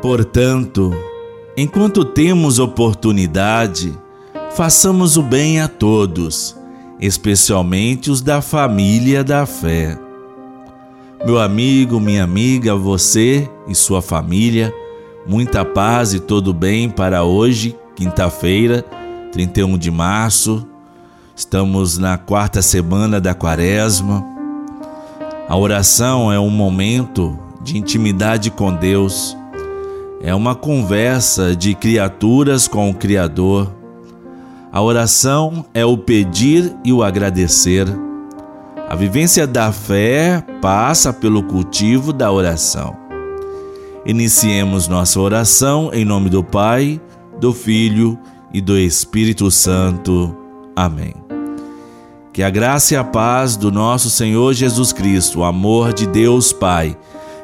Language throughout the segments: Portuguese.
Portanto, enquanto temos oportunidade, façamos o bem a todos, especialmente os da família da fé. Meu amigo, minha amiga, você e sua família, muita paz e todo bem para hoje, quinta-feira, 31 de março. Estamos na quarta semana da quaresma. A oração é um momento de intimidade com Deus é uma conversa de criaturas com o Criador. A oração é o pedir e o agradecer. A vivência da fé passa pelo cultivo da oração. Iniciemos nossa oração em nome do Pai, do Filho e do Espírito Santo. Amém. Que a graça e a paz do nosso Senhor Jesus Cristo, o amor de Deus Pai,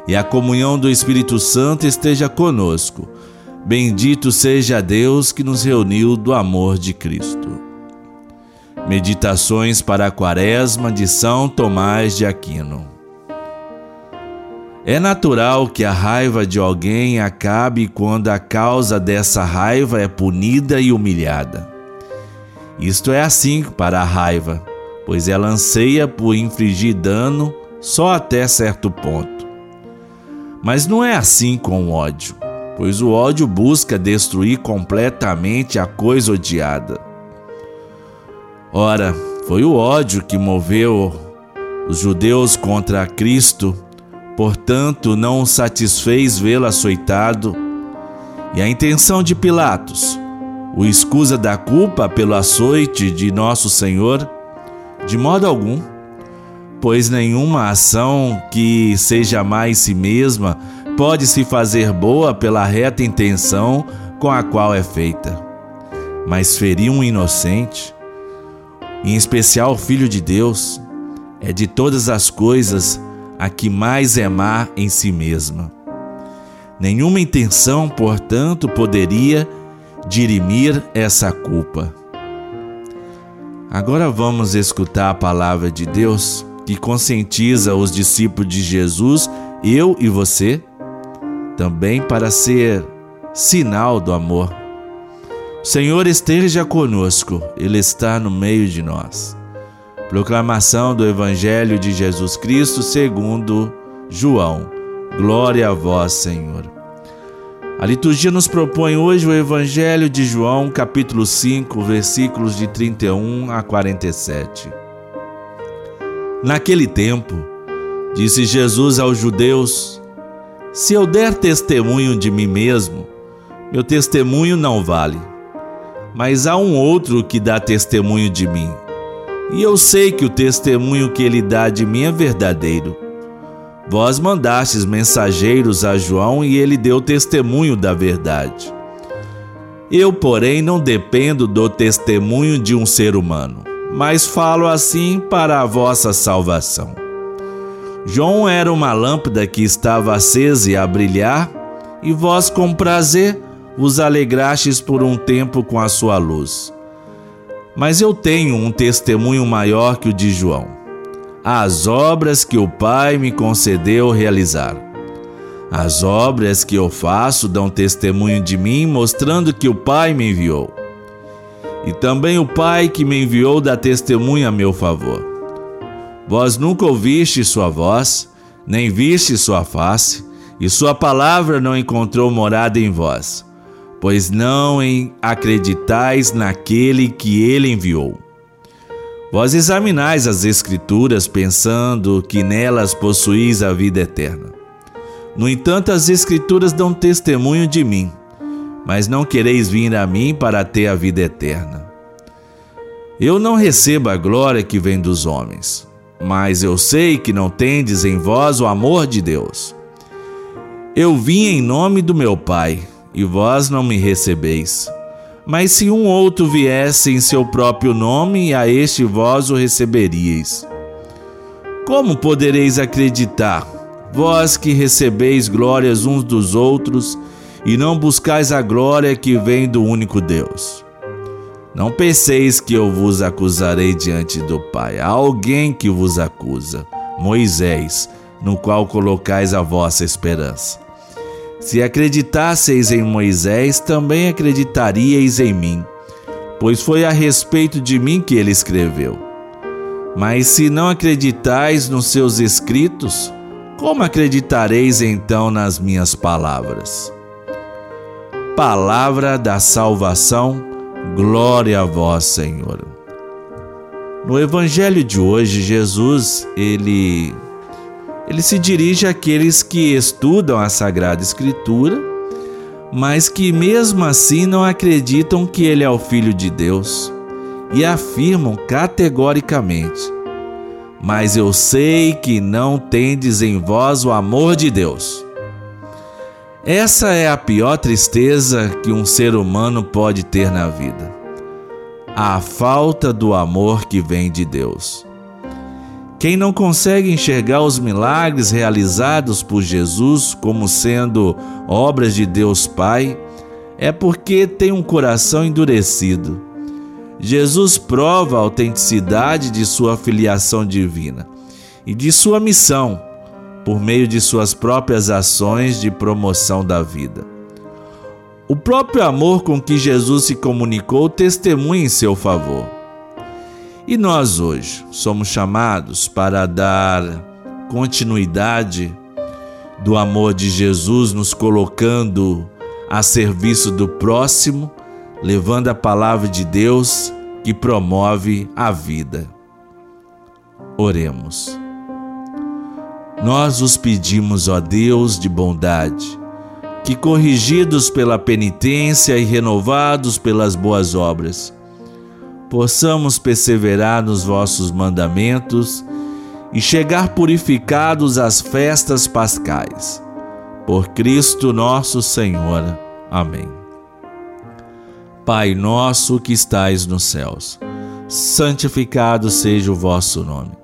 e a comunhão do Espírito Santo esteja conosco. Bendito seja Deus que nos reuniu do amor de Cristo. Meditações para a Quaresma de São Tomás de Aquino. É natural que a raiva de alguém acabe quando a causa dessa raiva é punida e humilhada. Isto é assim para a raiva, pois ela anseia por infligir dano só até certo ponto. Mas não é assim com o ódio, pois o ódio busca destruir completamente a coisa odiada. Ora, foi o ódio que moveu os judeus contra Cristo, portanto, não satisfez vê-lo açoitado. E a intenção de Pilatos, o escusa da culpa pelo açoite de nosso Senhor, de modo algum pois nenhuma ação que seja mais si mesma pode se fazer boa pela reta intenção com a qual é feita. Mas ferir um inocente, em especial o Filho de Deus, é de todas as coisas a que mais é má em si mesma. Nenhuma intenção, portanto, poderia dirimir essa culpa. Agora vamos escutar a palavra de Deus que conscientiza os discípulos de Jesus, eu e você, também para ser sinal do amor. O Senhor esteja conosco, Ele está no meio de nós. Proclamação do Evangelho de Jesus Cristo segundo João. Glória a vós, Senhor. A liturgia nos propõe hoje o Evangelho de João, capítulo 5, versículos de 31 a 47. Naquele tempo, disse Jesus aos judeus: Se eu der testemunho de mim mesmo, meu testemunho não vale. Mas há um outro que dá testemunho de mim. E eu sei que o testemunho que ele dá de mim é verdadeiro. Vós mandastes mensageiros a João e ele deu testemunho da verdade. Eu, porém, não dependo do testemunho de um ser humano mas falo assim para a vossa salvação. João era uma lâmpada que estava acesa e a brilhar, e vós com prazer vos alegrastes por um tempo com a sua luz. Mas eu tenho um testemunho maior que o de João: as obras que o Pai me concedeu realizar. As obras que eu faço dão testemunho de mim, mostrando que o Pai me enviou. E também o Pai que me enviou dá testemunha a meu favor. Vós nunca ouviste sua voz, nem viste sua face, e sua palavra não encontrou morada em vós, pois não acreditais naquele que ele enviou. Vós examinais as Escrituras, pensando que nelas possuís a vida eterna. No entanto, as Escrituras dão testemunho de mim mas não quereis vir a mim para ter a vida eterna. Eu não recebo a glória que vem dos homens, mas eu sei que não tendes em vós o amor de Deus. Eu vim em nome do meu Pai, e vós não me recebeis. Mas se um outro viesse em seu próprio nome, a este vós o receberíeis. Como podereis acreditar, vós que recebeis glórias uns dos outros, e não buscais a glória que vem do único Deus. Não penseis que eu vos acusarei diante do Pai. Há alguém que vos acusa, Moisés, no qual colocais a vossa esperança. Se acreditasseis em Moisés, também acreditaríeis em mim, pois foi a respeito de mim que ele escreveu. Mas se não acreditais nos seus escritos, como acreditareis então nas minhas palavras? Palavra da salvação, glória a vós, Senhor. No evangelho de hoje, Jesus, ele ele se dirige àqueles que estudam a Sagrada Escritura, mas que mesmo assim não acreditam que ele é o filho de Deus e afirmam categoricamente: Mas eu sei que não tendes em vós o amor de Deus. Essa é a pior tristeza que um ser humano pode ter na vida. A falta do amor que vem de Deus. Quem não consegue enxergar os milagres realizados por Jesus como sendo obras de Deus Pai, é porque tem um coração endurecido. Jesus prova a autenticidade de sua filiação divina e de sua missão por meio de suas próprias ações de promoção da vida. O próprio amor com que Jesus se comunicou testemunha em seu favor. E nós hoje somos chamados para dar continuidade do amor de Jesus, nos colocando a serviço do próximo, levando a palavra de Deus que promove a vida. Oremos. Nós os pedimos, ó Deus de bondade, que corrigidos pela penitência e renovados pelas boas obras, possamos perseverar nos vossos mandamentos e chegar purificados às festas pascais. Por Cristo nosso Senhor. Amém. Pai nosso que estais nos céus, santificado seja o vosso nome.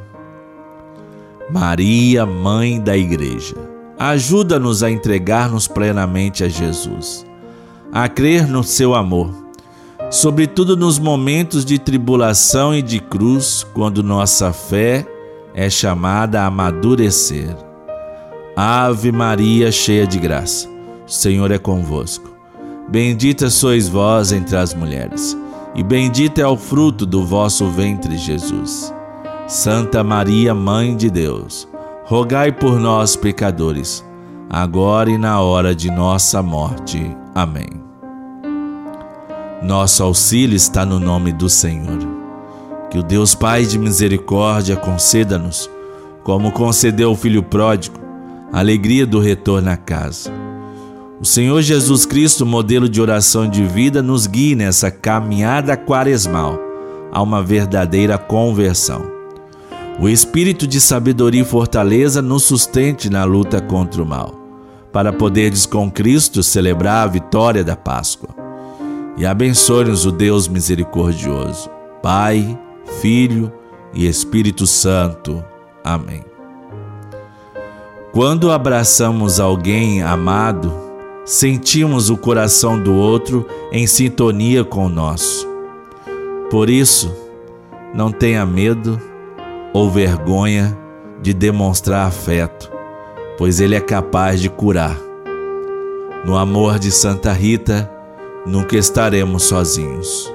Maria, Mãe da Igreja, ajuda-nos a entregar-nos plenamente a Jesus, a crer no seu amor sobretudo nos momentos de tribulação e de cruz, quando nossa fé é chamada a amadurecer. Ave Maria, cheia de graça, o Senhor é convosco. Bendita sois vós entre as mulheres, e bendito é o fruto do vosso ventre, Jesus. Santa Maria, Mãe de Deus, rogai por nós, pecadores, agora e na hora de nossa morte. Amém. Nosso auxílio está no nome do Senhor. Que o Deus Pai de misericórdia conceda-nos, como concedeu o Filho pródigo, a alegria do retorno à casa. O Senhor Jesus Cristo, modelo de oração de vida, nos guie nessa caminhada quaresmal a uma verdadeira conversão. O espírito de sabedoria e fortaleza nos sustente na luta contra o mal, para poderdes com Cristo celebrar a vitória da Páscoa e abençoe-nos o Deus misericordioso, Pai, Filho e Espírito Santo. Amém. Quando abraçamos alguém amado, sentimos o coração do outro em sintonia com o nosso. Por isso, não tenha medo ou vergonha de demonstrar afeto, pois ele é capaz de curar. No amor de Santa Rita, nunca estaremos sozinhos.